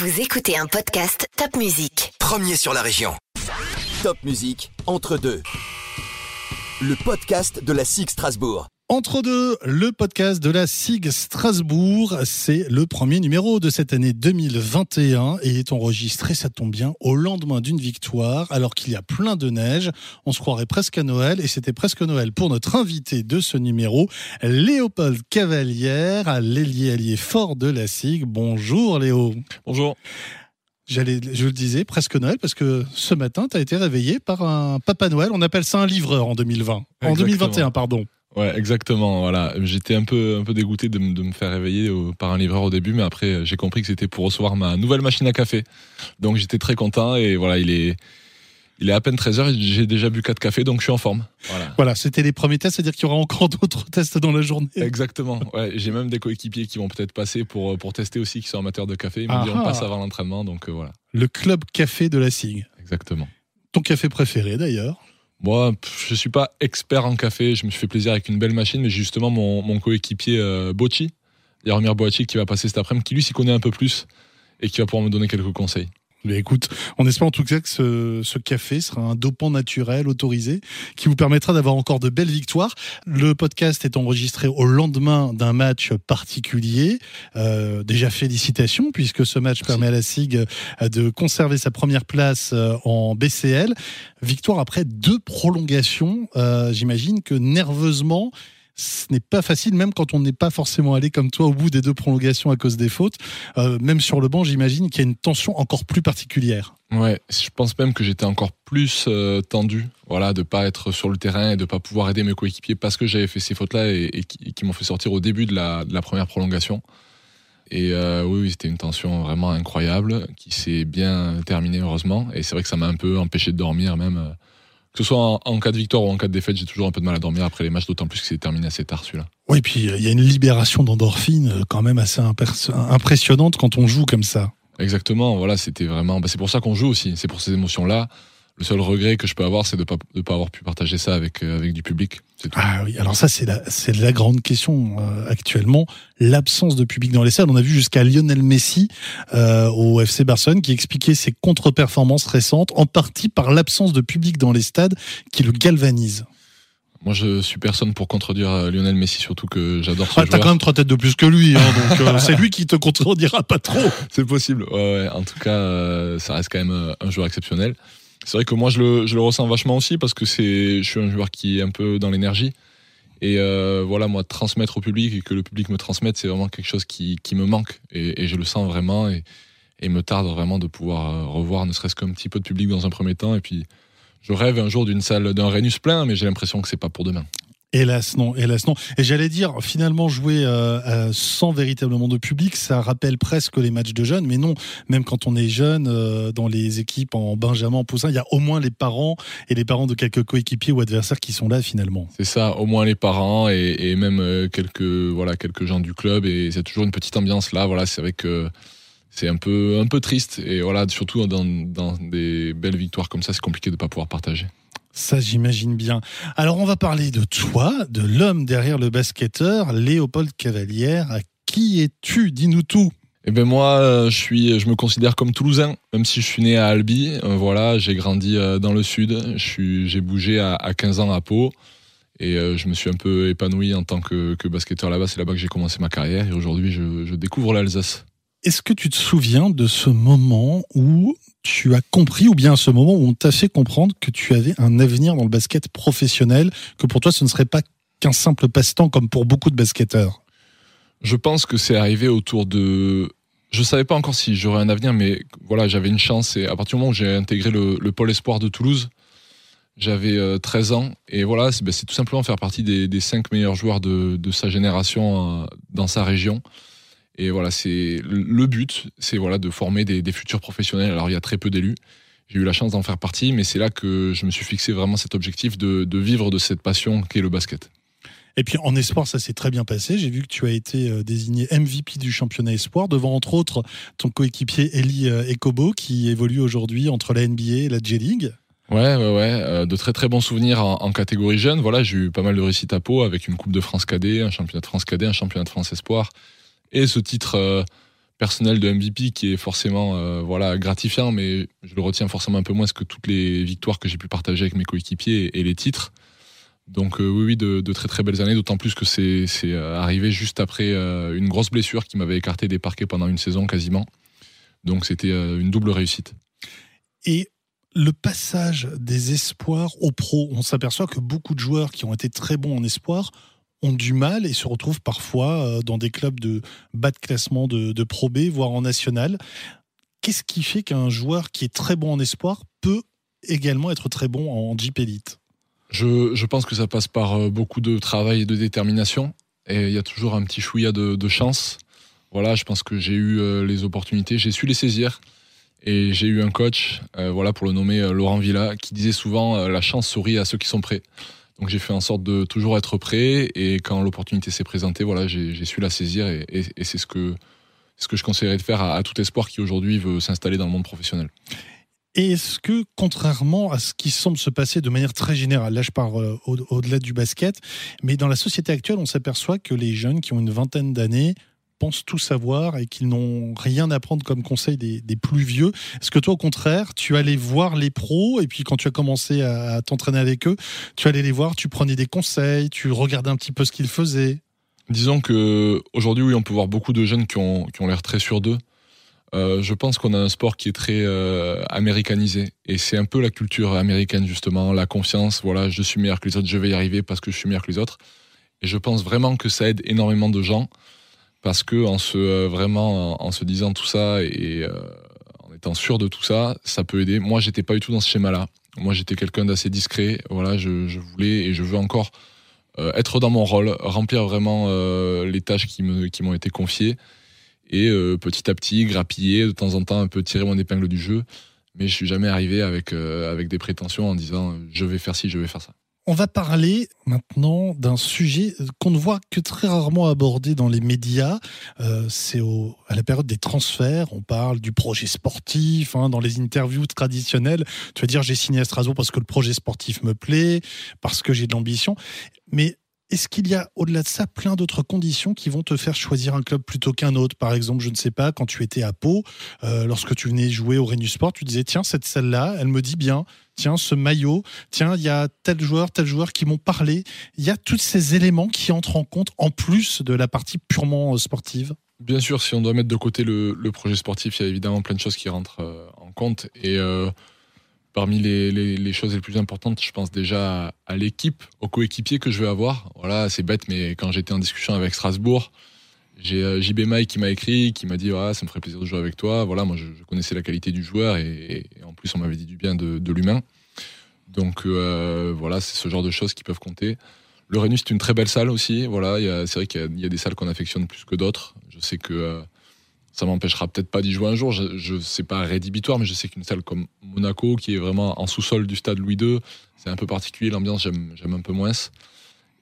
Vous écoutez un podcast Top Music. Premier sur la région. Top Musique, entre deux. Le podcast de la SIG Strasbourg. Entre deux, le podcast de la SIG Strasbourg, c'est le premier numéro de cette année 2021 et est enregistré, ça tombe bien, au lendemain d'une victoire, alors qu'il y a plein de neige. On se croirait presque à Noël et c'était presque Noël pour notre invité de ce numéro, Léopold Cavalière, l'ailier allié fort de la SIG. Bonjour Léo. Bonjour. J'allais, je le disais, presque Noël, parce que ce matin, tu as été réveillé par un Papa Noël. On appelle ça un livreur en 2020. En 2021, pardon. Ouais, exactement. Voilà, j'étais un peu un peu dégoûté de, me faire réveiller par un livreur au début, mais après j'ai compris que c'était pour recevoir ma nouvelle machine à café. Donc j'étais très content et voilà, il est il est à peine 13h et j'ai déjà bu 4 cafés, donc je suis en forme. Voilà, voilà c'était les premiers tests, c'est-à-dire qu'il y aura encore d'autres tests dans la journée. Exactement. Ouais, j'ai même des coéquipiers qui vont peut-être passer pour, pour tester aussi, qui sont amateurs de café. Ils me diront passe avant l'entraînement, donc euh, voilà. Le club café de la SIG. Exactement. Ton café préféré d'ailleurs moi, je suis pas expert en café. Je me suis fait plaisir avec une belle machine, mais justement, mon, coéquipier euh, Bocci, Bocci, qui va passer cet après-midi, qui lui s'y connaît un peu plus et qui va pouvoir me donner quelques conseils. Mais écoute, on espère en tout cas que ce, café sera un dopant naturel autorisé qui vous permettra d'avoir encore de belles victoires. Le podcast est enregistré au lendemain d'un match particulier. Euh, déjà félicitations puisque ce match permet à la SIG euh, de conserver sa première place euh, en BCL. Victoire après deux prolongations. J'imagine que nerveusement, ce n'est pas facile, même quand on n'est pas forcément allé comme toi au bout des deux prolongations à cause des fautes. Euh, même sur le banc, j'imagine qu'il y a une tension encore plus particulière. Ouais, je pense même que j'étais encore plus euh, tendu, voilà, de pas être sur le terrain et de pas pouvoir aider mes coéquipiers parce que j'avais fait ces fautes-là et, qui, m'ont fait sortir au début de la, première prolongation. Et euh, oui, c'était une tension vraiment incroyable qui s'est bien terminée heureusement. Et c'est vrai que ça m'a un peu empêché de dormir même que ce soit en, cas de victoire ou en cas de défaite, j'ai toujours un peu de mal à dormir après les matchs, d'autant plus que c'est terminé assez tard celui-là. Oui, puis euh, il y a une libération d'endorphine euh, quand même assez impressionnante quand on joue comme ça. Exactement, voilà, c'était vraiment. Bah, c'est pour ça qu'on joue aussi, c'est pour ces émotions-là. Le seul regret que je peux avoir, c'est de ne pas, de pas avoir pu partager ça avec, euh, avec du public. Ah oui, alors ça, c'est la, c'est la grande question euh, actuellement. L'absence de public dans les salles. On a vu jusqu'à Lionel Messi euh, au FC Barcelone qui expliquait ses contre-performances récentes, en partie par l'absence de public dans les stades qui le galvanise. Moi, je suis personne pour contredire Lionel Messi, surtout que j'adore ce ah, T'as quand même trois têtes de plus que lui, hein, donc c'est lui qui te contredira pas trop. C'est possible. Ouais, En tout cas, ça reste quand même un joueur exceptionnel. C'est vrai que moi, je le, ressens vachement aussi parce que c'est, je suis un joueur qui est un peu dans l'énergie. Et euh, voilà, moi, transmettre au public et que le public me transmette, c'est vraiment quelque chose qui, me manque. Et, je le sens vraiment. Et, et me tarde vraiment de pouvoir euh, revoir ne serait-ce qu'un petit peu de public dans un premier temps. Et puis, je rêve un jour d'une salle, d'un Rhenus plein, mais j'ai l'impression que c'est pas pour demain. Hélas non, hélas non. Et j'allais dire, finalement, jouer euh, euh, sans véritablement de public, ça rappelle presque les matchs de jeunes. Mais non, même quand on est jeune, euh, dans les équipes en Benjamin, en Poussin, il y a au moins les parents et les parents de quelques coéquipiers ou adversaires qui sont là finalement. C'est ça, au moins les parents et, même quelques voilà quelques gens du club. Et c'est toujours une petite ambiance là. Voilà, c'est vrai que c'est un peu un peu triste. Et voilà, surtout dans, dans des belles victoires comme ça, c'est compliqué de ne pas pouvoir partager. Ça, j'imagine bien. Alors, on va parler de toi, de l'homme derrière le basketteur, Léopold Cavalière. Qui es-tu? Dis-nous tout. Eh ben moi, euh, je suis, je me considère comme Toulousain, même si je suis né à Albi. Euh, voilà, j'ai grandi euh, dans le sud. j'ai bougé à, 15 ans à Pau et je me suis un peu épanoui en tant que, basketteur là-bas. C'est là-bas que j'ai commencé ma carrière et aujourd'hui, je découvre l'Alsace. Est-ce que tu te souviens de ce moment où tu as compris, ou bien ce moment où on t'a fait comprendre que tu avais un avenir dans le basket professionnel, que pour toi ce ne serait pas qu'un simple passe-temps comme pour beaucoup de basketteurs? Je pense que c'est arrivé autour de... Je ne savais pas encore si j'aurais un avenir, mais voilà, j'avais une chance. Et à partir du moment où j'ai intégré le, pôle espoir de Toulouse, j'avais 13 euh, ans. Et voilà, ben, c'est tout simplement faire partie des, des 5 meilleurs joueurs de, de sa génération euh, dans sa région. Et voilà, c'est le but, c'est voilà de former des, futurs professionnels. Alors il y a très peu d'élus. J'ai eu la chance d'en faire partie, mais c'est là que je me suis fixé vraiment cet objectif de, vivre de cette passion qu'est le basket. Et puis en espoir, ça s'est très bien passé. J'ai vu que tu as été euh, désigné MVP du championnat espoir devant entre autres ton coéquipier Eli euh, Ekobo qui évolue aujourd'hui entre la NBA et la J-League. Ouais, ouais, ouais. Euh, de très très bons souvenirs en, catégorie jeune. Voilà, j'ai eu pas mal de réussites à Pau avec une Coupe de France cadet, un championnat de France cadet, un championnat de France espoir et ce titre euh, personnel de MVP qui est forcément euh, voilà gratifiant, mais je le retiens forcément un peu moins que toutes les victoires que j'ai pu partager avec mes coéquipiers et, les titres. Donc oui, oui, de, très très belles années, d'autant plus que c'est arrivé juste après une grosse blessure qui m'avait écarté des parquets pendant une saison quasiment. Donc c'était une double réussite. Et le passage des espoirs aux pros, on s'aperçoit que beaucoup de joueurs qui ont été très bons en espoir ont du mal et se retrouvent parfois euh, dans des clubs de bas de classement de, Pro B, voire en national. Qu'est-ce qui fait qu'un joueur qui est très bon en espoir peut également être très bon en Jeep Elite? Je, pense que ça passe par euh, beaucoup de travail et de détermination. Et il y a toujours un petit chouïa de, chance. Voilà, je pense que j'ai eu euh, les opportunités, j'ai su les saisir. Et j'ai eu un coach, voilà, pour le nommer Laurent Villa, qui disait souvent la chance sourit à ceux qui sont prêts. Donc j'ai fait en sorte de toujours être prêt et quand l'opportunité s'est présentée, voilà, j'ai su la saisir et, c'est ce que ce que je conseillerais de faire à, tout espoir qui aujourd'hui veut s'installer dans le monde professionnel. Et est-ce que, contrairement à ce qui semble se passer de manière très générale, là je parle au-delà du basket, mais dans la société actuelle, on s'aperçoit que les jeunes qui ont une vingtaine d'années pensent tout savoir et qu'ils n'ont rien à prendre comme conseil des, plus vieux. Est-ce que toi, au contraire, tu allais voir les pros et puis quand tu as commencé à, t'entraîner avec eux, tu allais les voir, tu prenais des conseils, tu regardais un petit peu ce qu'ils faisaient? Disons que aujourd'hui, oui, on peut voir beaucoup de jeunes qui ont, qui ont l'air très sûrs d'eux. Euh, je pense qu'on a un sport qui est très euh, américanisé et c'est un peu la culture américaine justement, la confiance. Voilà, je suis meilleur que les autres, je vais y arriver parce que je suis meilleur que les autres. Et je pense vraiment que ça aide énormément de gens parce que en se euh, en, se disant tout ça et euh, en étant sûr de tout ça, ça peut aider. Moi, j'étais pas du tout dans ce schéma-là. Moi, j'étais quelqu'un d'assez discret. Voilà, je, voulais et je veux encore euh, être dans mon rôle, remplir vraiment les tâches qui m'ont été confiées et petit à petit grappiller de temps en temps un peu tirer mon épingle du jeu. Mais je suis jamais arrivé avec avec des prétentions en disant je vais faire ci, je vais faire ça. On va parler maintenant d'un sujet qu'on ne voit que très rarement abordé dans les médias. Euh, c'est à la période des transferts. On parle du projet sportif. Hein, dans les interviews traditionnelles, tu vas dire j'ai signé à Strasbourg parce que le projet sportif me plaît, parce que j'ai de l'ambition. Mais est-ce qu'il y a au-delà de ça plein d'autres conditions qui vont te faire choisir un club plutôt qu'un autre? Par exemple, je ne sais pas, quand tu étais à Pau, euh, lorsque tu venais jouer au Renu Sport, tu disais tiens, cette salle-là, elle me dit bien, tiens, ce maillot, tiens, il y a tel joueur, tel joueur qui m'ont parlé. Il y a tous ces éléments qui entrent en compte en plus de la partie purement euh, sportive? Bien sûr, si on doit mettre de côté le, projet sportif, il y a évidemment plein de choses qui rentrent euh, en compte. Et parmi les, choses les plus importantes, je pense déjà à, l'équipe, aux coéquipiers que je vais avoir. Voilà, c'est bête, mais quand j'étais en discussion avec Strasbourg, j'ai euh, JB Mike qui m'a écrit, qui m'a dit ça me ferait plaisir de jouer avec toi. Voilà, moi je, connaissais la qualité du joueur et, en plus on m'avait dit du bien de, l'humain. Donc euh, voilà, c'est ce genre de choses qui peuvent compter. Le Renus c'est une très belle salle aussi. Voilà, c'est vrai qu'il y, a des salles qu'on affectionne plus que d'autres. Je sais que euh, ça m'empêchera peut-être pas d'y jouer un jour. Je, ne sais pas rédhibitoire, mais je sais qu'une salle comme Monaco, qui est vraiment en sous-sol du stade Louis II, c'est un peu particulier. L'ambiance, j'aime un peu moins.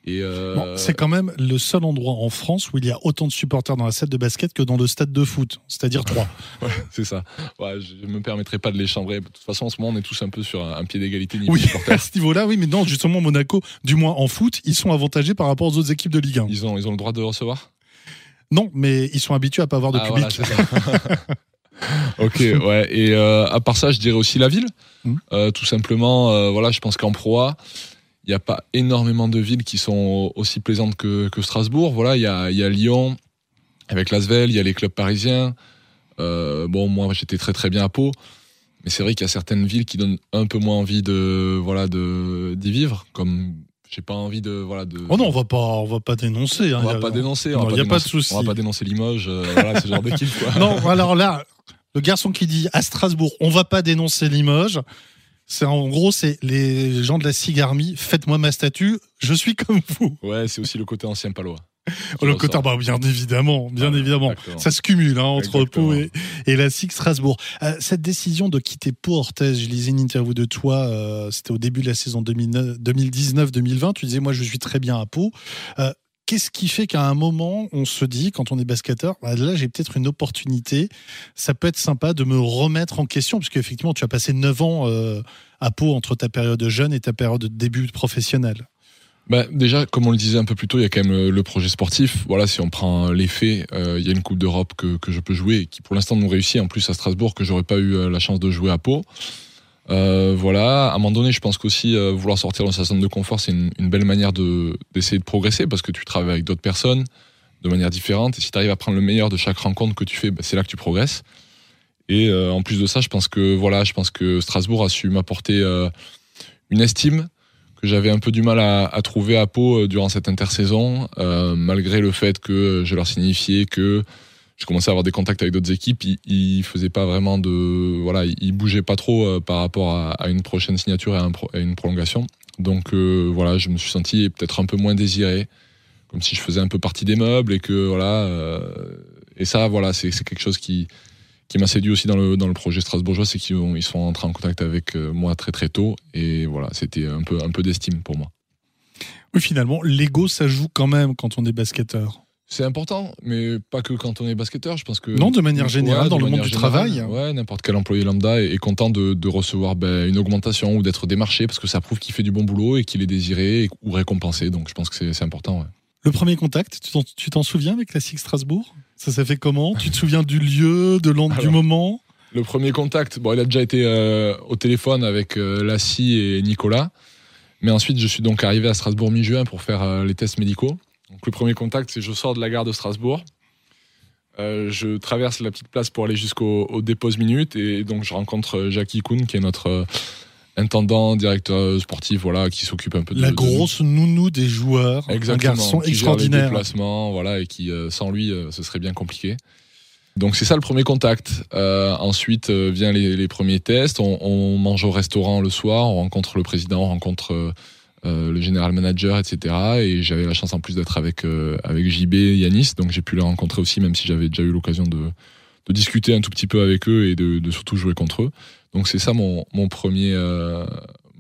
Euh, c'est quand même le seul endroit en France où il y a autant de supporters dans la salle de basket que dans le stade de foot, c'est-à-dire trois. c'est ça. je ne me permettrai pas de les chambrer. De toute façon, en ce moment, on est tous un peu sur un, pied d'égalité niveau oui, à ce niveau-là, oui, mais non, justement, Monaco, du moins en foot, ils sont avantagés par rapport aux autres équipes de Ligue 1. Ils ont, ils ont le droit de recevoir? Non, mais ils sont habitués à pas avoir de ah, public. ok, ouais. Et euh, à part ça, je dirais aussi la ville. Hmm. Euh, tout simplement, euh, voilà, je pense qu'en proie, il n'y a pas énormément de villes qui sont aussi plaisantes que, Strasbourg. Voilà, il y a, y a, Lyon avec Lasvel, il y a les clubs parisiens. bon, moi, j'étais très très bien à Pau. Mais c'est vrai qu'il y a certaines villes qui donnent un peu moins envie de voilà de d'y vivre, comme j'ai pas envie de voilà de. Oh non, on va pas, on va pas dénoncer. Hein, on va pas dénoncer. Il n'y a pas de souci. On va pas dénoncer Limoges. Euh, voilà, ce genre d'équipe. Non, alors là, le garçon qui dit à Strasbourg, on va pas dénoncer Limoges. C'est en gros, c'est les gens de la Cigarmie. Faites-moi ma statue. Je suis comme vous. Ouais, c'est aussi le côté ancien palois. Le côté, bah, bien évidemment, bien évidemment. Ça se cumule hein, entre Pau et, la SIG Strasbourg. Euh, cette décision de quitter Pau Orthez, je lisais une interview de toi, euh, c'était au début de la saison 2019-2020. Tu disais, moi, je suis très bien à Pau. Euh, qu'est-ce qui fait qu'à un moment, on se dit, quand on est basketteur, bah, là, j'ai peut-être une opportunité. Ça peut être sympa de me remettre en question, parce qu'effectivement, tu as passé 9 ans à Pau entre ta période jeune et ta période de début professionnel. Bah, déjà, comme on le disait un peu plus tôt, il y a quand même le, projet sportif. Voilà, si on prend les faits, euh, il y a une Coupe d'Europe que, que je peux jouer et qui pour l'instant nous réussit. En plus à Strasbourg, que j'aurais pas eu euh, la chance de jouer à Pau. Euh, voilà, à un moment donné, je pense qu'aussi euh, vouloir sortir dans sa zone de confort, c'est une, belle manière de d'essayer de progresser parce que tu travailles avec d'autres personnes de manière différente. Et si tu arrives à prendre le meilleur de chaque rencontre que tu fais, bah, c'est là que tu progresses. Et en plus de ça, je pense que voilà, je pense que Strasbourg a su m'apporter une estime j'avais un peu du mal à, trouver à Pau euh, durant cette intersaison, euh, malgré le fait que je leur signifiais que je commençais à avoir des contacts avec d'autres équipes, ils, ils faisaient pas vraiment de voilà, ils, bougeaient pas trop euh, par rapport à, une prochaine signature et à, une prolongation. Donc euh, voilà, je me suis senti peut-être un peu moins désiré, comme si je faisais un peu partie des meubles et que voilà. euh, et ça, voilà, c'est quelque chose qui qui m'a séduit aussi dans le dans le projet strasbourgeois, c'est qu'ils ont- ils sont entrés en contact avec euh, moi très très tôt et voilà, c'était un peu un peu d'estime pour moi. Oui, finalement, l'ego, ça joue quand même quand on est basketteur. C'est important, mais pas que quand on est basketteur. Je pense que Non, de manière générale, Ouais, dans le monde du générale, travail. Ouais, n'importe quel employé lambda est, est content de, de recevoir ben, une augmentation ou d'être démarché parce que ça prouve qu'il fait du bon boulot et qu'il est désiré et- ou récompensé. Donc je pense que c'est c'est important. ouais. Le premier contact, tu t'en- souviens avec Classique Strasbourg? Ça s'est fait comment? Tu te souviens du lieu, de du Alors. moment? Le premier contact, bon, il a déjà été euh, au téléphone avec euh, Lassie et Nicolas. Mais ensuite, je suis donc arrivé à Strasbourg mi-juin pour faire euh, les tests médicaux. Donc, le premier contact, c'est je sors de la gare de Strasbourg. Euh, je traverse la petite place pour aller jusqu'au au dépose minute et donc je rencontre Jackie Kuhn qui est notre intendant, directeur sportif, voilà, qui s'occupe un peu de La de- grosse nounou des joueurs. Exactement, Un garçon qui gère les extraordinaire. déplacements, voilà, et qui euh, sans lui, euh, ce serait bien compliqué. Donc c'est ça le premier contact. Euh, ensuite vient les, les premiers tests. On, on mange au restaurant le soir, on rencontre le président, on rencontre le général manager, etc. Et j'avais la chance en plus d'être avec avec JB Yanis, donc j'ai pu les rencontrer aussi, même si j'avais déjà eu l'occasion de de discuter un tout petit peu avec eux et de, surtout jouer contre eux. Donc c'est ça mon mon premier euh,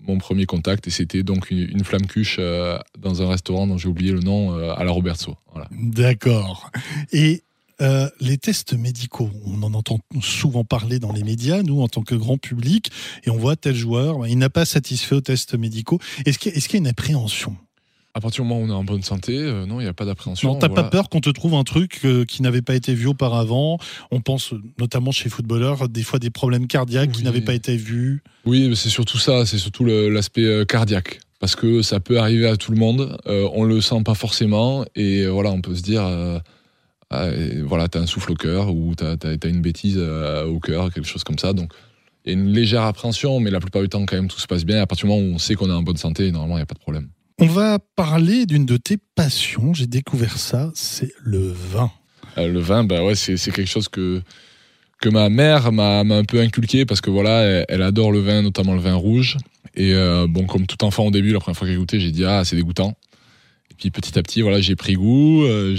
mon premier contact et c'était donc une, flamme cuche euh, dans un restaurant dont j'ai oublié le nom euh, à la Robertso. Voilà. D'accord. Et euh, les tests médicaux, on en entend souvent parler dans les médias, nous, en tant que grand public, et on voit tel joueur, il n'a pas satisfait aux tests médicaux. Est-ce qu'il y a une appréhension? À partir du moment où on est en bonne santé, euh, non, il n'y a pas d'appréhension. Non, t'as voilà. pas peur qu'on te trouve un truc euh, qui n'avait pas été vu auparavant? On pense notamment chez les footballeurs, des fois des problèmes cardiaques qui n'avaient pas été vus. Oui, mais c'est surtout ça, c'est surtout l'aspect euh, cardiaque. Parce que ça peut arriver à tout le monde, euh, on le sent pas forcément, et voilà, on peut se dire, ah, voilà, t'as un souffle au cœur, ou t'as as, une bêtise au cœur, quelque chose comme ça. Donc, il y a une légère appréhension, mais la plupart du temps, quand même, tout se passe bien. À partir du moment où on sait qu'on est en bonne santé, normalement, il n'y a pas de problème. On va parler d'une de tes passions, j'ai découvert ça, c'est le vin. Euh, le vin, bah ouais, c'est quelque chose que que ma mère m'a un peu inculqué parce que voilà, elle, adore le vin, notamment le vin rouge. Et euh, bon, comme tout enfant au début, la première fois que j'ai goûté, j'ai dit ah c'est dégoûtant. Et puis petit à petit, voilà, j'ai pris goût. euh,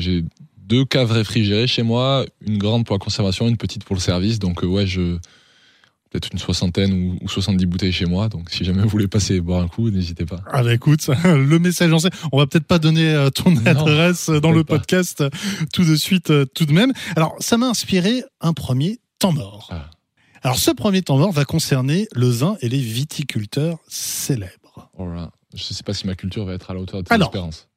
j'ai deux caves réfrigérées chez moi, une grande pour la conservation, une petite pour le service. Donc ouais, je peut-être une soixantaine ou, ou 70 bouteilles chez moi. Donc si jamais vous voulez passer boire un coup, n'hésitez pas. Ah bah écoute, le message lancé. On va peut-être pas donner euh, ton Non, adresse dans le pas. podcast euh, tout de suite, euh, tout de même. Alors, ça m'a inspiré un premier temps mort. Ah. Alors, ce premier temps mort va concerner le vin et les viticulteurs célèbres. Voilà. Je sais pas si ma culture va être à la hauteur de tes Alors. espérances.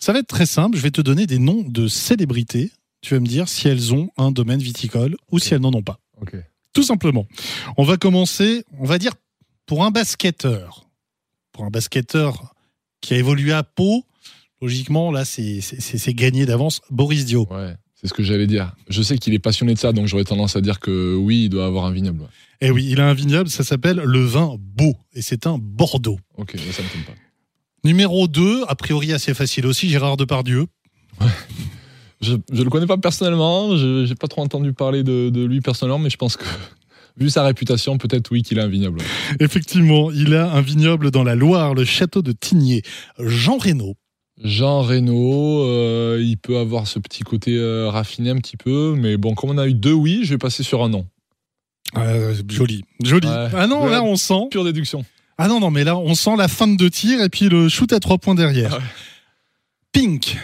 Ça va être très simple. Je vais te donner des noms de célébrités. Tu vas me dire si elles ont un domaine viticole ou si elles n'en ont pas. Ok. Tout simplement. On va commencer, on va dire, pour un basketteur. Pour un basketteur qui a évolué à Pau, logiquement, là, c'est gagné d'avance. Boris Dio. Ouais, c'est ce que j'allais dire. Je sais qu'il est passionné de ça, donc j'aurais tendance à dire que oui, il doit avoir un vignoble. Eh oui, il a un vignoble, ça s'appelle le vin Beau, et c'est un Bordeaux. Ok, ça me tombe pas. Numéro 2, a priori assez facile aussi, Gérard Depardieu. Je, je le connais pas personnellement, je j'ai pas trop entendu parler de, de lui personnellement, mais je pense que vu sa réputation, peut-être oui qu'il a un vignoble. Effectivement, il a un vignoble dans la Loire, le château de Tigné. Jean Reynaud. Jean Reno, euh, il peut avoir ce petit côté euh, raffiné un petit peu, mais bon, comme on a eu deux oui, je vais passer sur un non. Euh, joli, joli. Ouais. Ah non, là on sent. Pure déduction. Ah non, non, mais là on sent la fin de deux tirs et puis le shoot à trois points derrière. Ah ouais. Pink,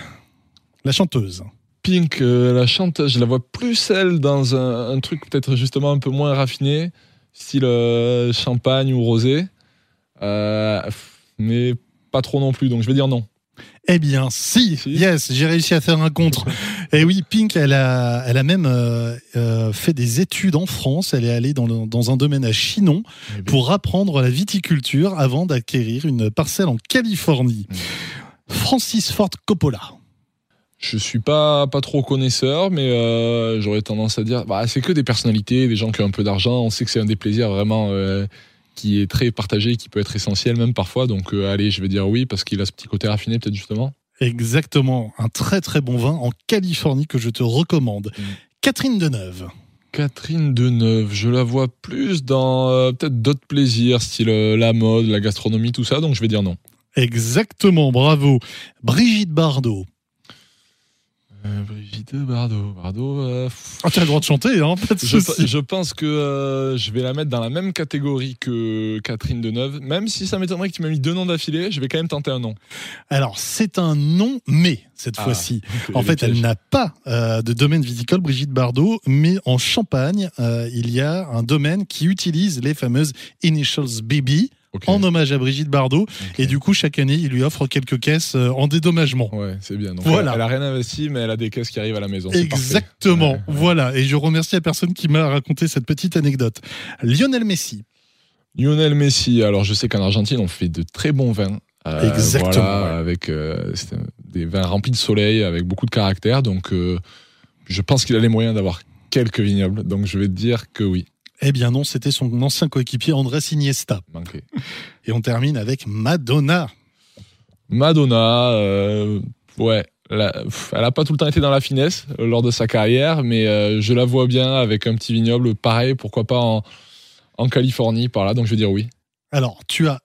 la chanteuse. Pink, euh, la chanteuse, je la vois plus elle dans un, un truc peut-être justement un peu moins raffiné, style euh, champagne ou rosé. Euh, mais pas trop non plus, donc je vais dire non. Eh bien, si, Si. yes, j'ai réussi à faire un contre. Et oui, Pink, elle a, elle a même euh, fait des études en France. Elle est allée dans, le- dans un domaine à Chinon Eh pour apprendre la viticulture avant d'acquérir une parcelle en Californie. Francis Ford Coppola. Je suis pas, pas trop connaisseur, mais euh, j'aurais tendance à dire, bah, c'est que des personnalités, des gens qui ont un peu d'argent. On sait que c'est un des plaisirs vraiment euh, qui est très partagé, qui peut être essentiel même parfois. Donc euh, allez, je vais dire oui parce qu'il a ce petit côté raffiné peut-être justement. Exactement, un très très bon vin en Californie que je te recommande. Mm. Catherine Deneuve. Catherine Deneuve, je la vois plus dans euh, peut-être d'autres plaisirs, style euh, la mode, la gastronomie, tout ça. Donc je vais dire non. Exactement, bravo. Brigitte Bardot. Euh, Brigitte Bardot, Bardot. euh, Ah, tu as le droit de chanter, hein, pas de Je, pense que euh, je vais la mettre dans la même catégorie que Catherine Deneuve. Même si ça m'étonnerait que tu m'as mis deux noms d'affilée, je vais quand même tenter un nom. Alors, c'est un non, mais cette Ah, fois-ci. En fait, elle n'a pas euh, de domaine viticole, Brigitte Bardot, mais en Champagne, il y a un domaine qui utilise les fameuses Initials BB En hommage à Brigitte Bardot. Et du coup, chaque année, il lui offre quelques caisses euh, en dédommagement. Ouais, c'est bien. Donc, Voilà. Elle, elle a rien investi, mais elle a des caisses qui arrivent à la maison. Exactement. Ouais. Voilà. Et je remercie la personne qui m'a raconté cette petite anecdote. Lionel Messi. Lionel Messi. Alors, je sais qu'en Argentine, on fait de très bons vins. Euh, Exactement, Voilà, ouais. avec euh, des vins remplis de soleil, avec beaucoup de caractère. Donc, euh, je pense qu'il a les moyens d'avoir quelques vignobles. Donc, je vais te dire que oui. Eh bien non, c'était son ancien coéquipier Andrés Iniesta. Et on termine avec Madonna. Madonna, euh, ouais, la- elle a pas tout le temps été dans la finesse euh, lors de sa carrière, mais euh, je la vois bien avec un petit vignoble, pareil, pourquoi pas en, en Californie, par là, donc je vais dire oui. Alors, tu as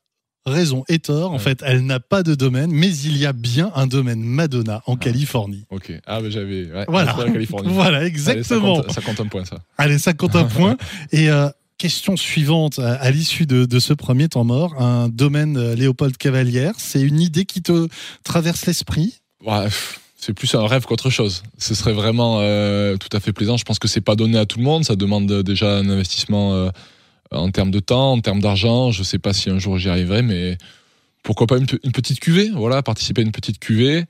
raison et tort. En Ouais. fait, elle n'a pas de domaine, mais il y a bien un domaine Madonna en Ah. Californie. Ok. Ah, ben j'avais. Ouais, Voilà. Californie. Voilà, Allez, ça, exactement. compte, ça compte un point, ça. Allez, ça compte un point. Et euh, question suivante, à, l'issue de, de ce premier temps mort, un domaine euh, Léopold Cavalière, c'est une idée qui te traverse l'esprit? Ouais, c'est plus un rêve qu'autre chose. Ce serait vraiment euh, tout à fait plaisant. Je pense que c'est pas donné à tout le monde. Ça demande déjà un investissement euh, en termes de temps, en termes d'argent. Je sais pas si un jour j'y arriverai, mais pourquoi pas une, pe- une petite cuvée Voilà, participer à une petite cuvée.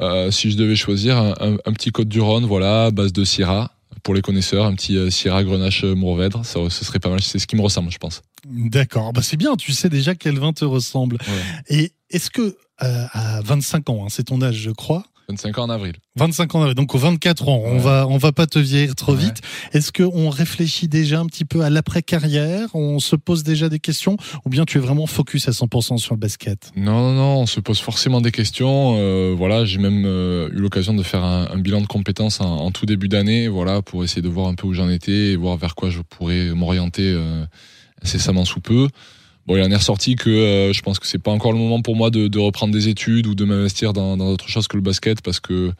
Euh, si je devais choisir un, un- un petit Côte du Rhône, voilà, base de Syrah. Pour les connaisseurs, un petit euh, Syrah Grenache euh, Mourvèdre, ça, ce serait pas mal. C'est ce qui me ressemble, je pense. D'accord, bah c'est bien, tu sais déjà quel vin te ressemble. Ouais. Et est-ce que euh, à 25 ans, hein, c'est ton âge je crois, 25 ans en avril. 25 ans, donc aux 24 ans, on va on va pas te vieillir trop Ouais. vite. Est-ce que on réfléchit déjà un petit peu à l'après-carrière? On se pose déjà des questions? Ou bien tu es vraiment focus à 100% sur le basket? Non, non, non, on se pose forcément des questions. Euh, voilà, j'ai même euh, eu l'occasion de faire un, un bilan de compétences en, en tout début d'année, voilà, pour essayer de voir un peu où j'en étais et voir vers quoi je pourrais m'orienter euh, incessamment sous peu. Bon, il en est ressorti que euh, je pense que c'est pas encore le moment pour moi de, reprendre des études ou de m'investir dans d'autres choses que le basket parce que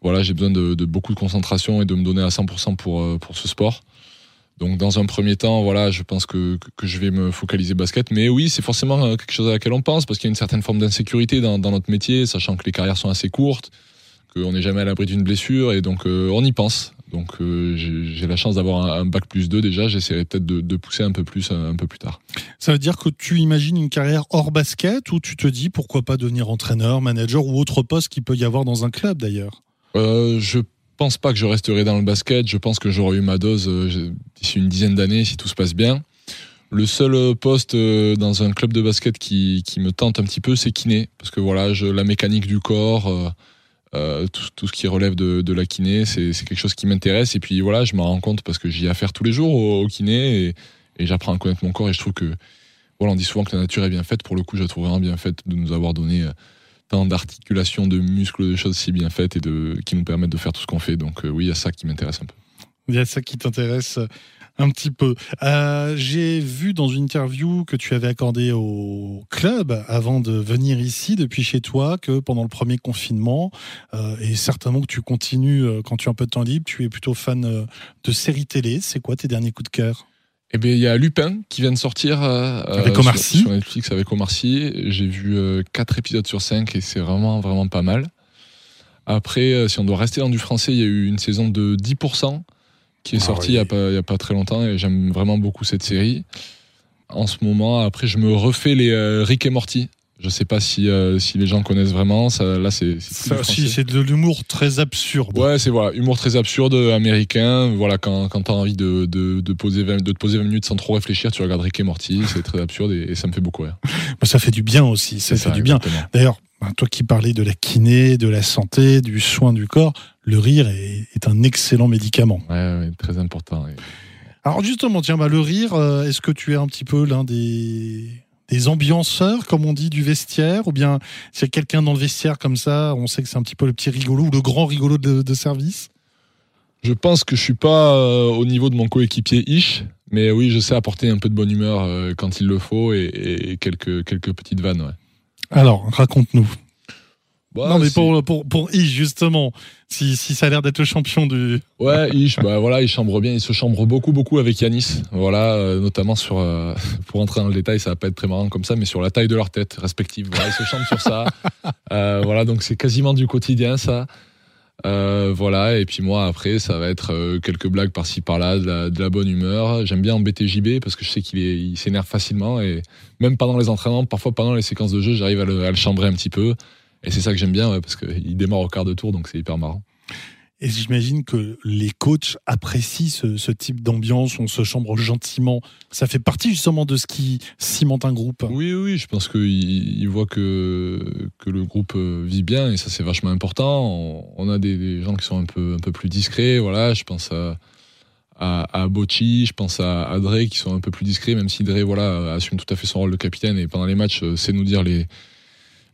voilà, j'ai besoin de, beaucoup de concentration et de me donner à 100% pour euh, pour ce sport. Donc dans un premier temps, voilà, je pense que, que, je vais me focaliser basket. Mais oui, c'est forcément euh, quelque chose à laquelle on pense, parce qu'il y a une certaine forme d'insécurité dans, notre métier, sachant que les carrières sont assez courtes, qu'on n'est jamais à l'abri d'une blessure, et donc on y pense. Donc euh, j'ai la chance d'avoir un, un bac plus 2 déjà, j'essaierai peut-être de, de pousser un peu plus un, un peu plus tard. Ça veut dire que tu imagines une carrière hors basket ou tu te dis pourquoi pas devenir entraîneur, manager ou autre poste qu'il peut y avoir dans un club d'ailleurs? Euh, je pense pas que je resterai dans le basket. Je pense que j'aurai eu ma dose euh, d'ici une dizaine d'années si tout se passe bien. Le seul poste euh, dans un club de basket qui, qui me tente un petit peu, c'est kiné. Parce que voilà, je, la mécanique du corps, euh, tout, ce qui relève de, la kiné, c'est quelque chose qui m'intéresse. Et puis voilà, je m'en rends compte parce que j'y ai affaire tous les jours au, kiné et, et j'apprends à connaître mon corps. Et je trouve que, voilà, on dit souvent que la nature est bien faite. Pour le coup, je la trouve vraiment bien faite de nous avoir donné euh, tant d'articulations, de muscles, de choses si bien faites et de, qui nous permettent de faire tout ce qu'on fait. Donc euh, oui, il y a ça qui m'intéresse un peu. Il y a ça qui t'intéresse un petit peu. Euh, J'ai vu dans une interview que tu avais accordée au club avant de venir ici depuis chez toi que pendant le premier confinement, euh, et certainement que tu continues euh, quand tu as un peu de temps libre, tu es plutôt fan de séries télé. C'est quoi tes derniers coups de cœur? Eh bien, il y a Lupin qui vient de sortir euh, Avec Omar sur, Sy. sur Netflix avec Omar Sy. J'ai vu quatre épisodes sur 5 et c'est vraiment, vraiment pas mal. Après, si on doit rester dans du français, il y a eu une saison de 10% qui est Ah sortie oui. il y a pas, a très longtemps et j'aime vraiment beaucoup cette série. En ce moment, après, je me refais les euh, Rick et Morty. Je sais pas si, euh, si les gens connaissent vraiment. Ça, là, c'est. Si, c'est de l'humour très absurde. Ouais, c'est voilà, humour très absurde américain. Voilà, quand, quand t'as envie de, de, de, poser 20, de te poser 20 minutes sans trop réfléchir, tu regardes Rick et Morty. C'est très absurde et, ça me fait beaucoup rire. Bah, ça fait du bien aussi. Ça fait du bien. D'ailleurs, bah, toi qui parlais de la kiné, de la santé, du soin du corps, le rire est, est un excellent médicament. Ouais, ouais très important. Alors justement, tiens, bah, le rire, euh, est-ce que tu es un petit peu l'un des des ambianceurs, comme on dit, du vestiaire? Ou bien s'il y a quelqu'un dans le vestiaire comme ça, on sait que c'est un petit peu le petit rigolo ou le grand rigolo de, service? Je pense que je suis pas euh, au niveau de mon coéquipier Ish, mais oui, je sais apporter un peu de bonne humeur euh, quand il le faut et, quelques, quelques petites vannes. Alors, raconte-nous. Bah, non, mais pour, pour, pour Ish, justement, si, si ça a l'air d'être le champion du. Ouais, Ish, bah voilà, il chambre bien, il se chambre beaucoup, beaucoup avec Yanis. Voilà, euh, notamment sur. Euh, pour entrer dans le détail, ça va pas être très marrant comme ça, mais sur la taille de leur tête respective. Voilà, ils se chambrent sur ça. Euh, voilà, donc c'est quasiment du quotidien, ça. voilà, et puis moi, après, ça va être quelques blagues par-ci par-là, de, la, bonne humeur. J'aime bien embêter JB parce que je sais qu'il il s'énerve facilement et même pendant les entraînements, parfois pendant les séquences de jeu, j'arrive à le, à le chambrer un petit peu. Et c'est ça que j'aime bien, parce qu'il démarre au quart de tour, donc c'est hyper marrant. Et j'imagine que les coachs apprécient ce, type d'ambiance, on se chambre gentiment. Ça fait partie justement de ce qui cimente un groupe. Oui, oui, je pense qu'ils voient que, que le groupe euh, vit bien et ça c'est vachement important. On, a des, gens qui sont un peu, un peu plus discrets, voilà, je pense à, à, à Bocci, je pense à, à Dre qui sont un peu plus discrets, même si Dre voilà, assume tout à fait son rôle de capitaine et pendant les matchs euh, sait nous dire les,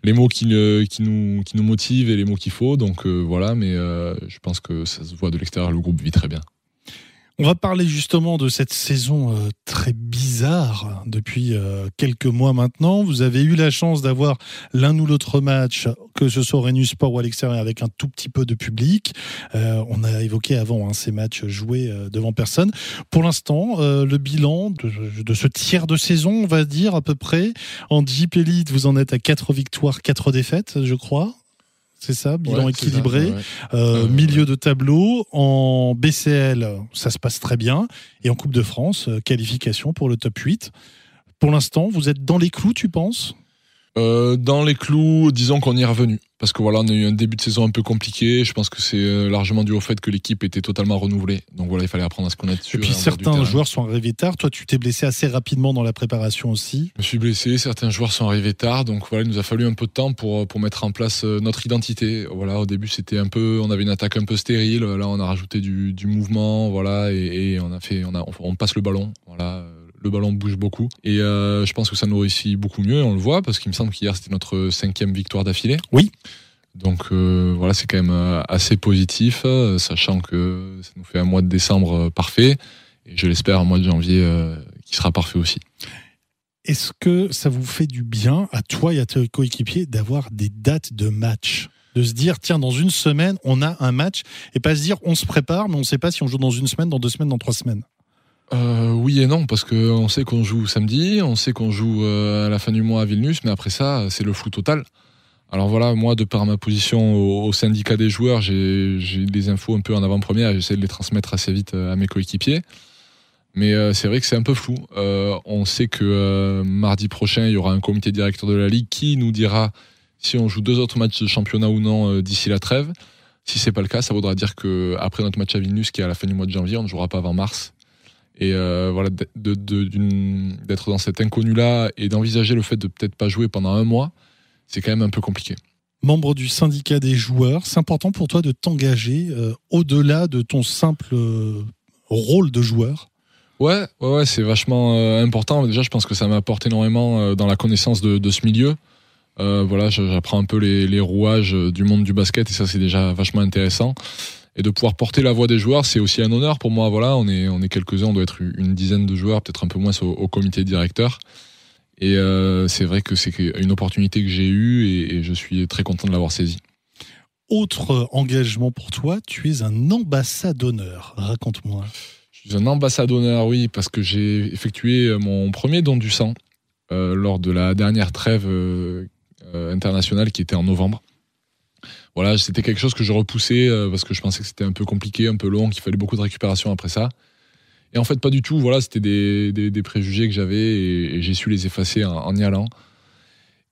les mots qui, nous, qui nous motivent et les mots qu'il faut. Donc euh, voilà, mais euh, je pense que ça se voit de l'extérieur, le groupe vit très bien. On va parler justement de cette saison euh, très bizarre depuis euh, quelques mois maintenant. Vous avez eu la chance d'avoir l'un ou l'autre match, que ce soit au Renus Sport ou à l'extérieur, avec un tout petit peu de public. Euh, on a évoqué avant hein, ces matchs joués devant personne. Pour l'instant, le bilan de, de, ce tiers de saison, on va dire à peu près, en Jeep Elite, vous en êtes à 4 victoires, 4 défaites, je crois c'est ça, bilan équilibré, euh, milieu de tableau. En BCL, ça se passe très bien. Et en Coupe de France, euh, qualification pour le top 8. Pour l'instant, vous êtes dans les clous, tu penses? Euh, dans les clous, disons qu'on y est revenu. Parce que voilà, on a eu un début de saison un peu compliqué. Je pense que c'est euh, largement dû au fait que l'équipe était totalement renouvelée. Donc voilà, il fallait apprendre à se connaître dessus. Et puis certains joueurs sont arrivés tard. Toi, tu t'es blessé assez rapidement dans la préparation aussi. Je me suis blessé. Certains joueurs sont arrivés tard. Donc voilà, il nous a fallu un peu de temps pour, pour mettre en place euh, notre identité. Voilà, au début, c'était un peu, on avait une attaque un peu stérile. Là, on a rajouté du, du mouvement. Voilà, et, et, on a fait, on a, on passe le ballon. Voilà le ballon bouge beaucoup. Et euh, je pense que ça nous réussit beaucoup mieux, on le voit, parce qu'il me semble qu'hier c'était notre cinquième victoire d'affilée. Oui. Donc euh, voilà, c'est quand même euh, assez positif, sachant que ça nous fait un mois de décembre parfait, et je l'espère un mois de janvier qui sera parfait aussi. Est-ce que ça vous fait du bien à toi et à tes coéquipiers d'avoir des dates de match? De se dire tiens dans une semaine on a un match et pas se dire on se prépare mais on ne sait pas si on joue dans une semaine, dans deux semaines, dans trois semaines? Euh, oui et non, parce qu'on sait qu'on joue samedi, on sait qu'on joue euh, à la fin du mois à Vilnius, mais après ça, c'est le flou total. Alors voilà, moi, de par ma position au, syndicat des joueurs, j'ai des infos un peu en avant-première, j'essaie de les transmettre assez vite euh, à mes coéquipiers. Mais c'est vrai que c'est un peu flou. on sait que mardi prochain, il y aura un comité directeur de la Ligue qui nous dira si on joue deux autres matchs de championnat ou non d'ici la trêve. Si c'est pas le cas, ça voudra dire que après notre match à Vilnius, qui est à la fin du mois de janvier, on ne jouera pas avant mars. Et euh, voilà, d'être dans cet inconnu-là et d'envisager le fait de peut-être pas jouer pendant un mois, c'est quand même un peu compliqué. Membre du syndicat des joueurs, c'est important pour toi de t'engager euh, au-delà de ton simple euh, rôle de joueur? Ouais, ouais, ouais c'est vachement important. Déjà, je pense que ça m'apporte énormément dans la connaissance de, de ce milieu. voilà, j'apprends un peu les, les, rouages du monde du basket et ça, c'est déjà vachement intéressant et de pouvoir porter la voix des joueurs, c'est aussi un honneur pour moi. Voilà, on est, on est quelques-uns, on doit être une dizaine de joueurs, peut-être un peu moins au, comité directeur. Et euh, c'est vrai que c'est une opportunité que j'ai eue et, je suis très content de l'avoir saisie. Autre engagement pour toi, tu es un ambassadeur. Raconte-moi. Je suis un ambassadeur, oui, parce que j'ai effectué mon premier don du sang euh, lors de la dernière trêve euh, internationale qui était en novembre voilà, c'était quelque chose que je repoussais euh, parce que je pensais que c'était un peu compliqué, un peu long, qu'il fallait beaucoup de récupération après ça. Et en fait, pas du tout. Voilà, c'était des, préjugés que j'avais et, j'ai su les effacer en, y allant.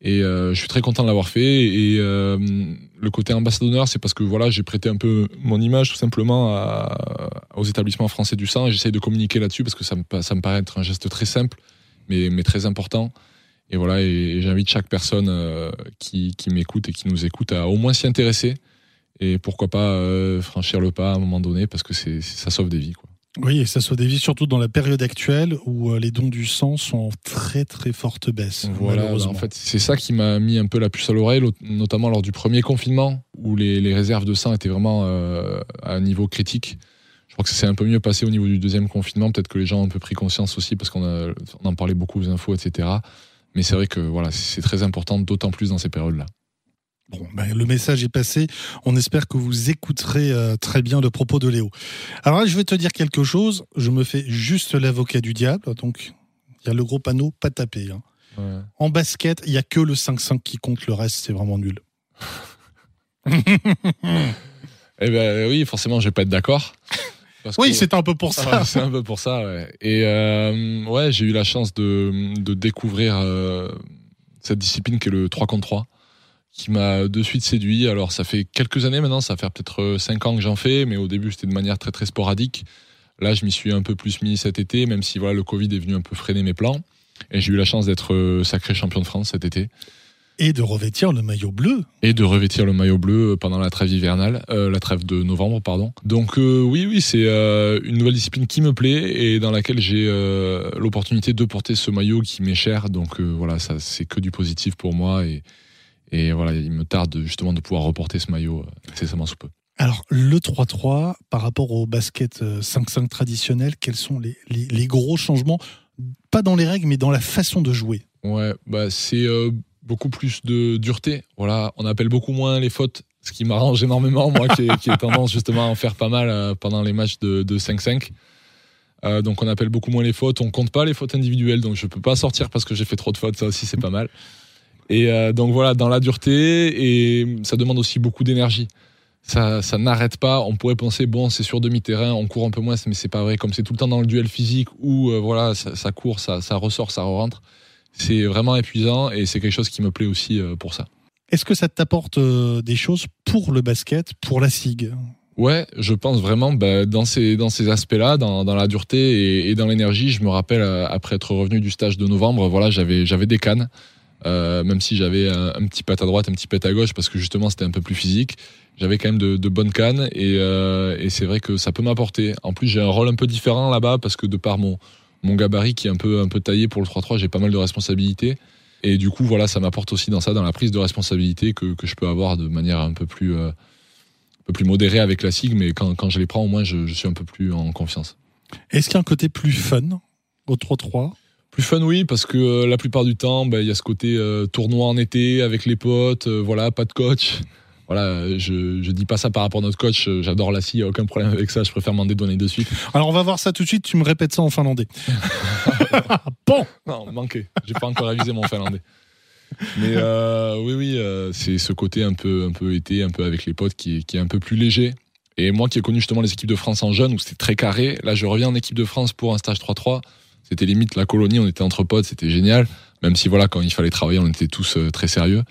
Et euh, je suis très content de l'avoir fait. Et euh, le côté ambassadeur, c'est parce que voilà, j'ai prêté un peu mon image tout simplement aux établissements français du sang et j'essaye de communiquer là-dessus parce que ça me, ça me paraît être un geste très simple, mais, mais très important. Et voilà, et, j'invite chaque personne euh, qui, qui m'écoute et qui nous écoute à au moins s'y intéresser et pourquoi pas euh, franchir le pas à un moment donné parce que c'est ça sauve des vies. Quoi. Oui, et ça sauve des vies surtout dans la période actuelle où euh, les dons du sang sont en très très forte baisse. Voilà, en fait, c'est ça qui m'a mis un peu la puce à l'oreille, notamment lors du premier confinement où les, les réserves de sang étaient vraiment euh, à un niveau critique. Je crois que ça s'est un peu mieux passé au niveau du deuxième confinement. Peut-être que les gens ont un peu pris conscience aussi parce qu'on on en parlait beaucoup aux infos, etc. Mais c'est vrai que voilà, c'est très important, d'autant plus dans ces périodes-là. Bon, ben, le message est passé. On espère que vous écouterez euh, très bien le propos de Léo. Alors là, je vais te dire quelque chose. Je me fais juste l'avocat du diable. Donc, il y a le gros panneau, pas tapé. Hein. En basket, il y a que le 5-5 qui compte. Le reste, c'est vraiment nul. eh ben oui, forcément, je vais pas être d'accord. Oui, c'est un peu pour ça. c'est un peu pour ça, ouais. Et euh, ouais, j'ai eu la chance de, de découvrir euh, cette discipline qui est le 3 contre 3 qui m'a de suite séduit. Alors ça fait quelques années maintenant, ça fait peut-être 5 ans que j'en fais, mais au début c'était de manière très très sporadique. Là, je m'y suis un peu plus mis cet été, même si voilà le Covid est venu un peu freiner mes plans. Et j'ai eu la chance d'être euh, sacré champion de France cet été. Et de revêtir le maillot bleu. Et de revêtir le maillot bleu pendant la trêve hivernale, euh, la trêve de novembre, pardon. Donc euh, oui, oui, c'est une nouvelle discipline qui me plaît et dans laquelle j'ai l'opportunité de porter ce maillot qui m'est cher. Donc voilà, ça c'est que du positif pour moi et, et voilà, il me tarde justement de pouvoir reporter ce maillot euh, sous peu. Alors, le 3-3, par rapport au basket 5-5 euh, traditionnel, quels sont les, les, gros changements? Pas dans les règles, mais dans la façon de jouer. Ouais, bah c'est euh, beaucoup plus de dureté. Voilà, on appelle beaucoup moins les fautes, ce qui m'arrange énormément, moi qui ai, tendance justement à en faire pas mal pendant les matchs de 5-5. donc on appelle beaucoup moins les fautes, on compte pas les fautes individuelles, donc je peux pas sortir parce que j'ai fait trop de fautes, ça aussi c'est pas mal. Et euh, donc voilà, dans la dureté, et ça demande aussi beaucoup d'énergie. Ça, ça n'arrête pas. On pourrait penser, bon, c'est sur demi-terrain, on court un peu moins, mais c'est pas vrai. Comme c'est tout le temps dans le duel physique où euh, voilà, ça, ça, court, ça, ça ressort, ça rentre. C'est vraiment épuisant et c'est quelque chose qui me plaît aussi euh, pour ça. Est-ce que ça t'apporte des choses pour le basket, pour la SIG? Ouais, je pense vraiment bah, dans ces, dans ces aspects-là, dans, dans la dureté et, et dans l'énergie. Je me rappelle, après être revenu du stage de novembre, voilà, j'avais des cannes. Euh, même si j'avais un, petit pet à droite, un petit pet à gauche, parce que justement c'était un peu plus physique. J'avais quand même de, de bonnes cannes et, euh, et c'est vrai que ça peut m'apporter. En plus, j'ai un rôle un peu différent là-bas parce que de par mon, mon gabarit qui est un peu, un peu taillé pour le 3-3, j'ai pas mal de responsabilités. Et du coup, voilà, ça m'apporte aussi dans ça, dans la prise de responsabilité que, que je peux avoir de manière un peu plus, euh, un peu plus modérée avec la SIG, mais quand, quand je les prends, au moins, je, je suis un peu plus en confiance. Est-ce qu'il y a un côté plus fun au 3-3 plus fun, oui, parce que euh, la plupart du temps, bah, il y a ce côté euh, tournoi en été avec les potes, euh, voilà, pas de coach. Voilà, je, je dis pas ça par rapport à notre coach, j'adore la scie, aucun problème avec ça, je préfère m'en dédonner de suite. Alors on va voir ça tout de suite, tu me répètes ça en finlandais. bon Non, manqué, j'ai pas encore révisé mon finlandais. Mais oui, oui, c'est ce côté un peu, un peu été, un peu avec les potes qui, qui est un peu plus léger. Et moi qui ai connu justement les équipes de France en jeune où c'était très carré, là je reviens en équipe de France pour un stage 3-3 c'était limite la colonie, on était entre potes, c'était génial. Même si voilà, quand il fallait travailler, on était tous euh, très sérieux.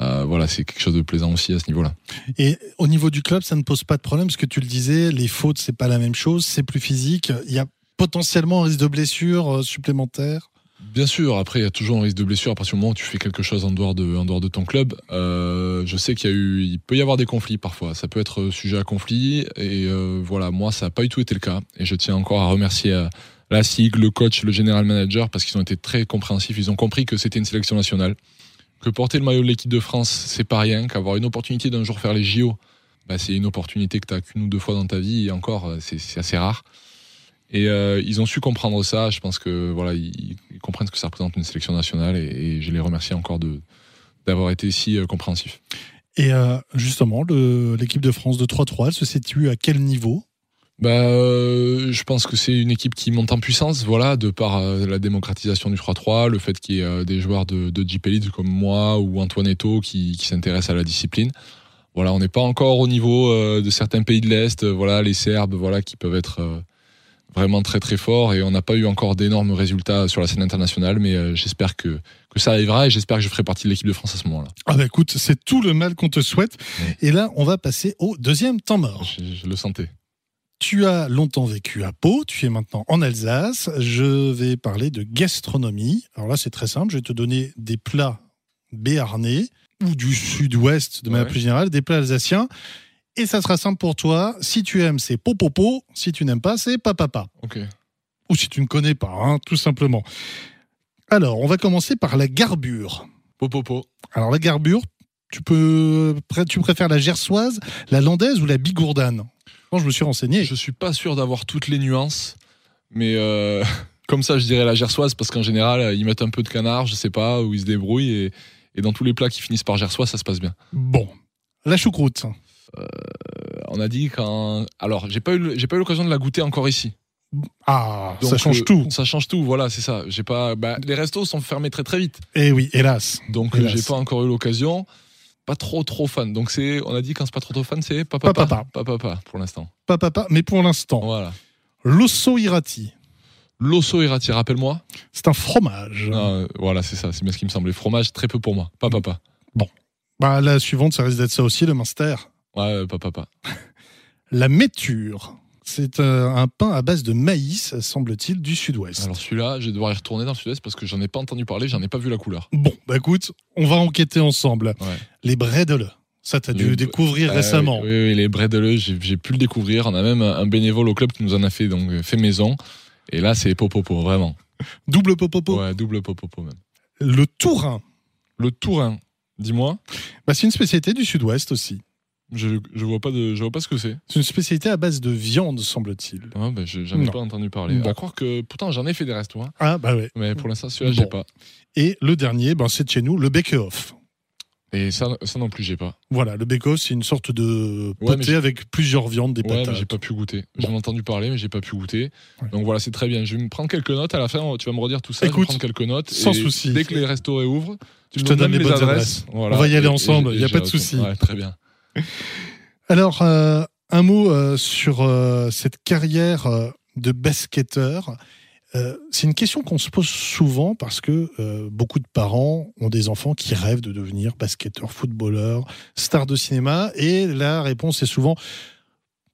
Euh, voilà, c'est quelque chose de plaisant aussi à ce niveau-là. Et au niveau du club, ça ne pose pas de problème, parce que tu le disais, les fautes, c'est pas la même chose, c'est plus physique. Il y a potentiellement un risque de blessure euh, supplémentaire. Bien sûr, après il y a toujours un risque de blessure à partir du moment où tu fais quelque chose en dehors de, en dehors de ton club. je sais qu'il y a eu, il peut y avoir des conflits parfois. Ça peut être sujet à conflit et voilà, moi ça n'a pas du tout été le cas. Et je tiens encore à remercier la SIG, le coach, le general manager, parce qu'ils ont été très compréhensifs. Ils ont compris que c'était une sélection nationale, que porter le maillot de l'équipe de France, c'est pas rien, qu'avoir une opportunité d'un jour faire les JO, bah, c'est une opportunité que tu as qu'une ou deux fois dans ta vie, et encore, euh, c'est assez rare. Et euh, ils ont su comprendre ça. Je pense que voilà, ils, comprennent ce que ça représente une sélection nationale, et, je les remercie encore d'avoir été si euh, compréhensifs. Et justement, l'équipe de France de 3-3, elle se situe à quel niveau? Bah, euh, je pense que c'est une équipe qui monte en puissance, voilà, de par euh, la démocratisation du 3-3, le fait qu'il y ait euh, des joueurs de, de Jeep Elite comme moi ou Antoine Eto qui, qui s'intéressent à la discipline. Voilà, on n'est pas encore au niveau de certains pays de l'Est, voilà, les Serbes, voilà, qui peuvent être vraiment très très fort et on n'a pas eu encore d'énormes résultats sur la scène internationale, mais j'espère que, que ça arrivera et j'espère que je ferai partie de l'équipe de France à ce moment-là. Ah bah écoute, c'est tout le mal qu'on te souhaite. Et là, on va passer au deuxième temps mort. Je, je le sentais. Tu as longtemps vécu à Pau, tu es maintenant en Alsace. Je vais parler de gastronomie. Alors là, c'est très simple, je vais te donner des plats béarnais ou du sud-ouest de manière Ouais. plus générale, des plats alsaciens. Et ça sera simple pour toi. Si tu aimes, c'est popopo. Si tu n'aimes pas, c'est papapa. Ok. Ou si tu ne connais pas, hein, tout simplement. Alors, on va commencer par la garbure. Popopo. Alors, la garbure, tu peux, tu préfères la gersoise, la landaise ou la bigourdane? Bon, je me suis renseigné. Je suis pas sûr d'avoir toutes les nuances, mais euh, comme ça, je dirais la gersoise parce qu'en général, ils mettent un peu de canard, je sais pas, ou ils se débrouillent et, et dans tous les plats qui finissent par gersoise, ça se passe bien. Bon, la choucroute. Euh, on a dit quand. Alors, j'ai pas eu, j'ai pas eu l'occasion de la goûter encore ici. Ah, ça change euh, tout. Ça change tout, voilà, c'est ça. J'ai pas. bah, les restos sont fermés très très vite, Eh oui, hélas. donc j'ai pas encore eu l'occasion. Pas trop trop fan. Donc c'est, on a dit quand c'est pas trop trop fan, c'est papa Papapa. papa papa pour l'instant. Pas papa, mais pour l'instant, Voilà. l'osso irati. L'osso irati, rappelle-moi. C'est un fromage. Euh, voilà, c'est ça, c'est bien ce qui me semblait. Fromage, très peu pour moi. Pas papa. Bah, la suivante, ça risque d'être ça aussi, le minster. Ouais, euh, pas papa. La méture. C'est euh, un pain à base de maïs, semble-t-il, du sud-ouest. Alors celui-là, je vais devoir y retourner dans le sud-est parce que j'en ai pas entendu parler, j'en ai pas vu la couleur. Bon, bah écoute, on va enquêter ensemble. Ouais. Les bredele. Ça, t'as dû Les- découvrir Euh, récemment. Oui, oui, les bredele, j'ai j'ai pu le découvrir. On a même un bénévole au club qui nous en a fait donc euh, fait maison. Et là, c'est popopo, vraiment. Double popopo. Ouais, double popopo même. Le tourin. Le tourin, dis-moi. Bah, c'est une spécialité du sud-ouest aussi. Je, je vois pas de, je vois pas ce que c'est. C'est une spécialité à base de viande, semble-t-il. Ah, ben, je- j'en ai Non. pas entendu parler. Bon. À croire que pourtant j'en ai fait des restos, hein. Ah, bah ouais. mais pour l'instant celui-là Bon. j'ai pas. Et le dernier, ben, c'est de chez nous, le bake-off. Et ça, ça non plus j'ai pas. Voilà, le bake-off, c'est une sorte de Ouais, mais poté j'ai- avec plusieurs viandes, des Ouais, mais patates. j'ai pas pu goûter. Bon. J'en ai entendu parler, mais j'ai pas pu goûter. Ouais. Donc voilà, c'est très bien. Je vais me prendre quelques notes. À la fin, tu vas me redire tout ça. je Écoute, vais prendre quelques notes. sans Et souci. Dès que les restos réouvrent, tu Je me te donne les bonnes Voilà. On va y aller Et- ensemble, et- y a pas de j'ai- souci. Ouais, très bien. Alors, euh, un mot euh, sur euh, cette carrière de basketteur. C'est une question qu'on se pose souvent parce que beaucoup de parents ont des enfants qui rêvent de devenir basketteur, footballeur, star de cinéma. Et la réponse est souvent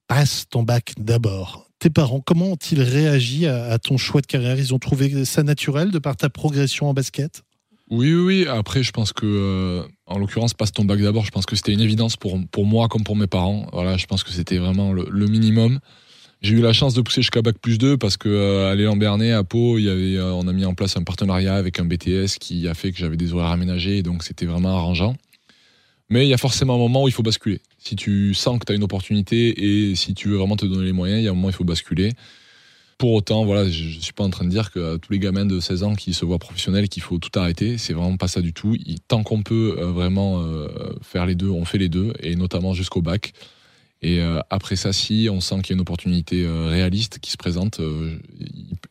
passe ton bac d'abord. Tes parents, comment ont-ils réagi à, à ton choix de carrière? Ils ont trouvé ça naturel de par ta progression en basket? Oui, oui, oui. Après, je pense que, en l'occurrence, passe ton bac d'abord. Je pense que c'était une évidence pour, pour moi comme pour mes parents. Voilà, je pense que c'était vraiment le, minimum. J'ai eu la chance de pousser jusqu'à bac plus 2 parce que euh, à à Pau, il y avait, euh, on a mis en place un partenariat avec un BTS qui a fait que j'avais des horaires aménagés, et donc c'était vraiment arrangeant. Mais il y a forcément un moment où il faut basculer. Si tu sens que tu as une opportunité et si tu veux vraiment te donner les moyens, il y a un moment où il faut basculer. Pour autant, voilà, je ne suis pas en train de dire que euh, tous les gamins de 16 ans qui se voient professionnels, qu'il faut tout arrêter. C'est vraiment pas ça du tout. Tant qu'on peut euh, vraiment euh, faire les deux, on fait les deux, et notamment jusqu'au bac. Et après ça, si on sent qu'il y a une opportunité réaliste qui se présente,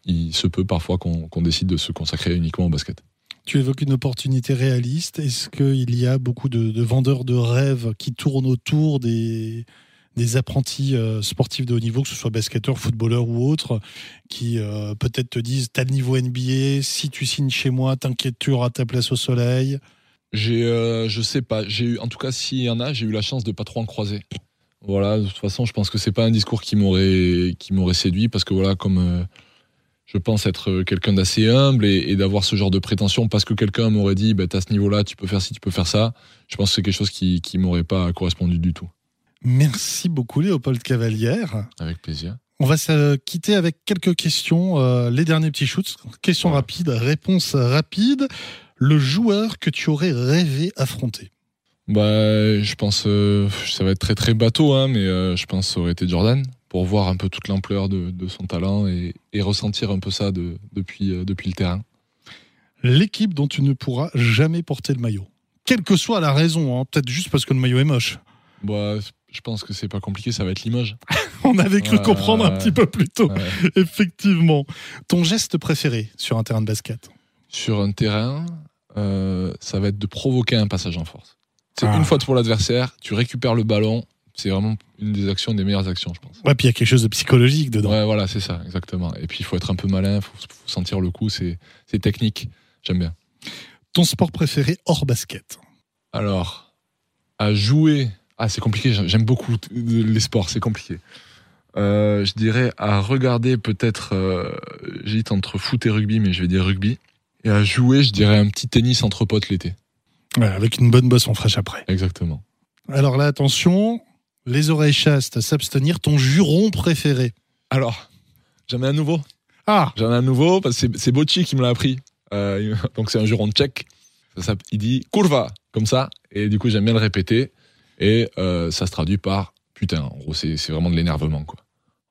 il, se peut parfois qu'on décide de se consacrer uniquement au basket. Tu évoques une opportunité réaliste. Est-ce qu'il y a beaucoup de vendeurs de rêves qui tournent autour des, des apprentis euh, sportifs de haut niveau, que ce soit basketteurs, footballeurs ou autres, qui euh, peut-être te disent T'as le niveau NBA, si tu signes chez moi, t'inquiète, tu auras ta place au soleil J'ai, euh, je sais pas. J'ai eu, en tout cas, s'il y en a, j'ai eu la chance de pas trop en croiser. Voilà. De toute façon, je pense que c'est pas un discours qui m'aurait, qui m'aurait séduit parce que voilà, comme euh, je pense être quelqu'un d'assez humble et, d'avoir ce genre de prétention parce que quelqu'un m'aurait dit, bah, t'as ce niveau-là, tu peux faire ci, tu peux faire ça. Je pense que c'est quelque chose qui, qui m'aurait pas correspondu du tout. Merci beaucoup, Léopold Cavalière. Avec plaisir. On va se quitter avec quelques questions. euh, les derniers petits shoots. Questions Ouais. rapides, réponses rapides. Le joueur que tu aurais rêvé affronter Bah, je pense, euh, ça va être très très bateau, hein, mais euh, je pense que ça aurait été Jordan pour voir un peu toute l'ampleur de, de son talent et, et ressentir un peu ça de, depuis, euh, depuis le terrain. L'équipe dont tu ne pourras jamais porter le maillot. Quelle que soit la raison, hein, peut-être juste parce que le maillot est moche. Bah, je pense que c'est pas compliqué, ça va être Limoges. On avait cru comprendre un petit peu plus tôt, Ouais. effectivement. Ton geste préféré sur un terrain de basket Sur un terrain, euh, ça va être de provoquer un passage en force. C'est Ah. une faute pour l'adversaire, tu récupères le ballon, c'est vraiment une des actions, des meilleures actions, je pense. Ouais, puis il y a quelque chose de psychologique dedans. Ouais, voilà, c'est ça, exactement. Et puis il faut être un peu malin, il faut, faut sentir le coup, c'est technique. J'aime bien. Ton sport préféré hors basket Alors, à jouer, ah c'est compliqué. j'aime- beaucoup les sports, c'est compliqué. Euh, je dirais à regarder peut-être, euh, j'hésite entre foot et rugby, mais je vais dire rugby. Et à jouer, je dirais un petit tennis entre potes l'été. Ouais, avec une bonne boisson fraîche après. Exactement. Alors là, attention, les oreilles chastes, s'abstenir, ton juron préféré. Alors, j'en ai un nouveau. Ah, J'en ai un nouveau parce que c'est- Bocci qui me l'a appris. Euh, donc c'est un juron tchèque. Ça, il dit kurva comme ça et du coup j'aime bien le répéter et euh, ça se traduit par putain. En gros c'est vraiment de l'énervement quoi.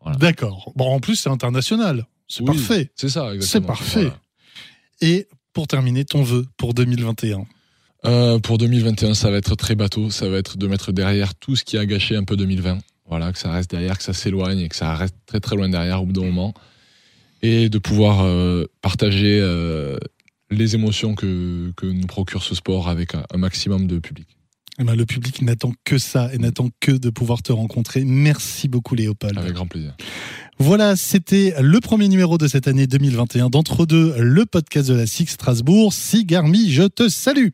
Voilà. d'accord. Bon, en plus, c'est international. C'est Oui, parfait. C'est ça exactement. C'est parfait. Voilà. Et pour terminer, ton vœu pour 2021. Euh, pour 2021 ça va être très bateau. Ça va être de mettre derrière tout ce qui a gâché un peu 2020. Voilà que ça reste derrière, que ça s'éloigne et que ça reste très très loin derrière au bout d'un moment et de pouvoir euh, partager euh, les émotions que, que nous procure ce sport avec un, un maximum de public. Eh ben, le public n'attend que ça et n'attend que de pouvoir te rencontrer. Merci beaucoup, Léopold. Avec grand plaisir. Voilà, c'était le premier numéro de cette année 2021 d'Entre deux, le podcast de la SIG Strasbourg. Sigarmi, je te salue.